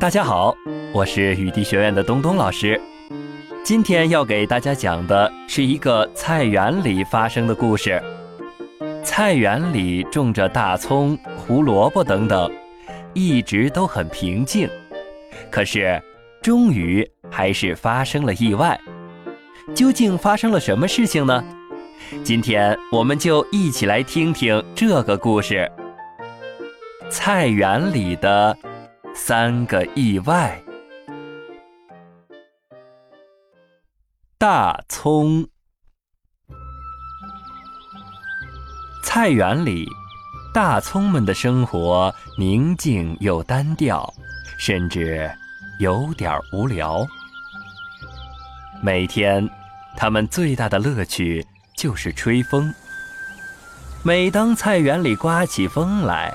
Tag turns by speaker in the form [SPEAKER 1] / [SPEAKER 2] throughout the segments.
[SPEAKER 1] 大家好，我是雨滴学院的东东老师。今天要给大家讲的是一个菜园里发生的故事。菜园里种着大葱、胡萝卜等等，一直都很平静。可是，终于还是发生了意外。究竟发生了什么事情呢？今天我们就一起来听听这个故事。菜园里的三个意外。大葱。菜园里，大葱们的生活宁静又单调，甚至有点无聊。每天，他们最大的乐趣就是吹风。每当菜园里刮起风来，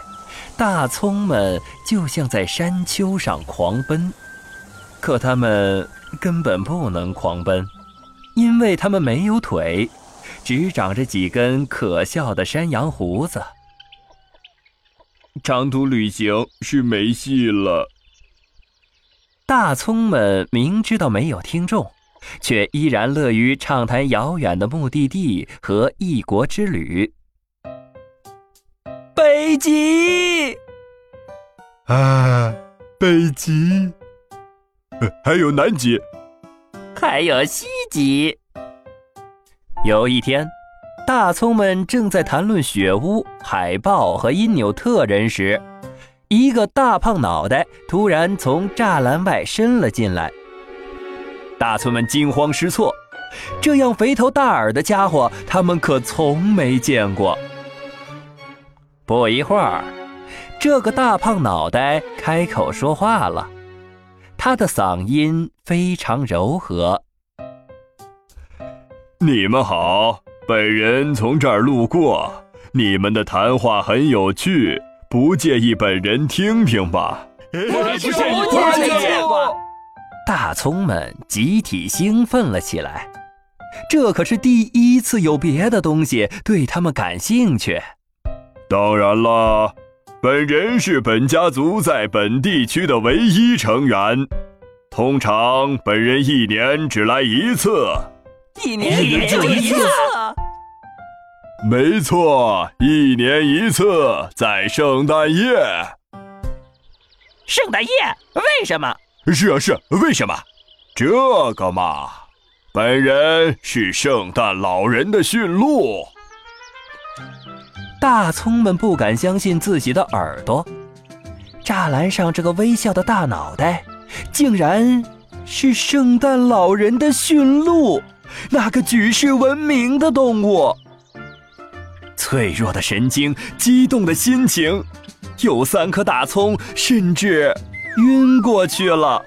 [SPEAKER 1] 大葱们就像在山丘上狂奔。可他们根本不能狂奔，因为他们没有腿，只长着几根可笑的山羊胡子。
[SPEAKER 2] 长途旅行是没戏了。
[SPEAKER 1] 大葱们明知道没有听众。却依然乐于畅谈遥远的目的地和异国之旅。北极，
[SPEAKER 2] 啊，北极，还有南极，
[SPEAKER 1] 还有西极。有一天，大葱们正在谈论雪屋、海豹和因纽特人时，一个大胖脑袋突然从栅栏外伸了进来。大葱们惊慌失措，这样肥头大耳的家伙，他们可从没见过。不一会儿，这个大胖脑袋开口说话了，他的嗓音非常柔和：“
[SPEAKER 2] 你们好，本人从这儿路过，你们的谈话很有趣，不介意本人听听吧？”
[SPEAKER 1] 不介意，不介意。大葱们集体兴奋了起来，这可是第一次有别的东西对他们感兴趣。
[SPEAKER 2] 当然啦，本人是本家族在本地区的唯一成员。通常，本人一年只来一次。
[SPEAKER 1] 一年也就一次？
[SPEAKER 2] 没错，一年一次，在圣诞夜。
[SPEAKER 3] 圣诞夜？为什么？
[SPEAKER 2] 是啊是，为什么？这个嘛，本人是圣诞老人的驯鹿。
[SPEAKER 1] 大葱们不敢相信自己的耳朵，栅栏上这个微笑的大脑袋，竟然是圣诞老人的驯鹿，那个举世闻名的动物。脆弱的神经，激动的心情，有三颗大葱，甚至。晕过去了！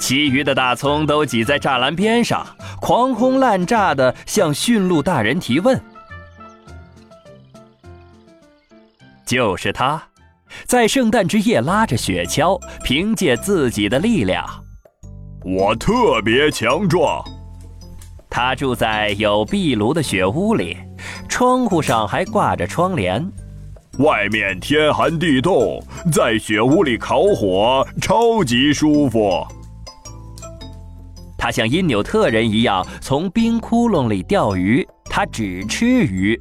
[SPEAKER 1] 其余的大葱都挤在栅栏边上，狂轰滥炸的向驯鹿大人提问。就是他，在圣诞之夜拉着雪橇，凭借自己的力量，
[SPEAKER 2] 我特别强壮。
[SPEAKER 1] 他住在有壁炉的雪屋里，窗户上还挂着窗帘。
[SPEAKER 2] 外面天寒地冻，在雪屋里烤火超级舒服。
[SPEAKER 1] 他像因纽特人一样从冰窟窿里钓鱼，他只吃鱼。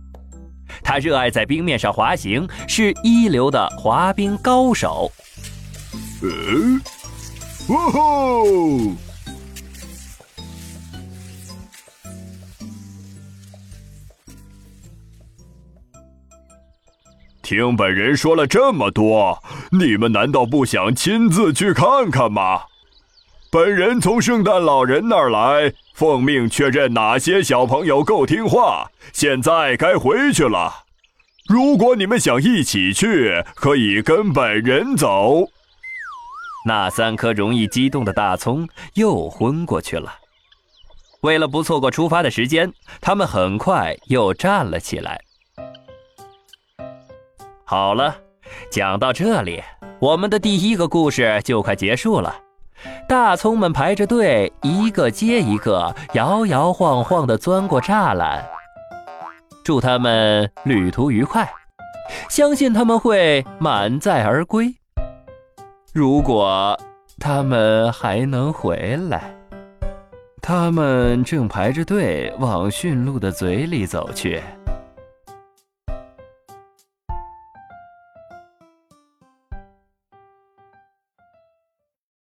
[SPEAKER 1] 他热爱在冰面上滑行，是一流的滑冰高手。
[SPEAKER 2] 嗯，哇吼！听本人说了这么多，你们难道不想亲自去看看吗？本人从圣诞老人那儿来，奉命确认哪些小朋友够听话。现在该回去了。如果你们想一起去，可以跟本人走。
[SPEAKER 1] 那三颗容易激动的大葱又昏过去了。为了不错过出发的时间，他们很快又站了起来。好了，讲到这里，我们的第一个故事就快结束了。大葱们排着队，一个接一个，摇摇晃晃地钻过栅栏。祝他们旅途愉快，相信他们会满载而归。如果他们还能回来。他们正排着队往驯鹿的嘴里走去。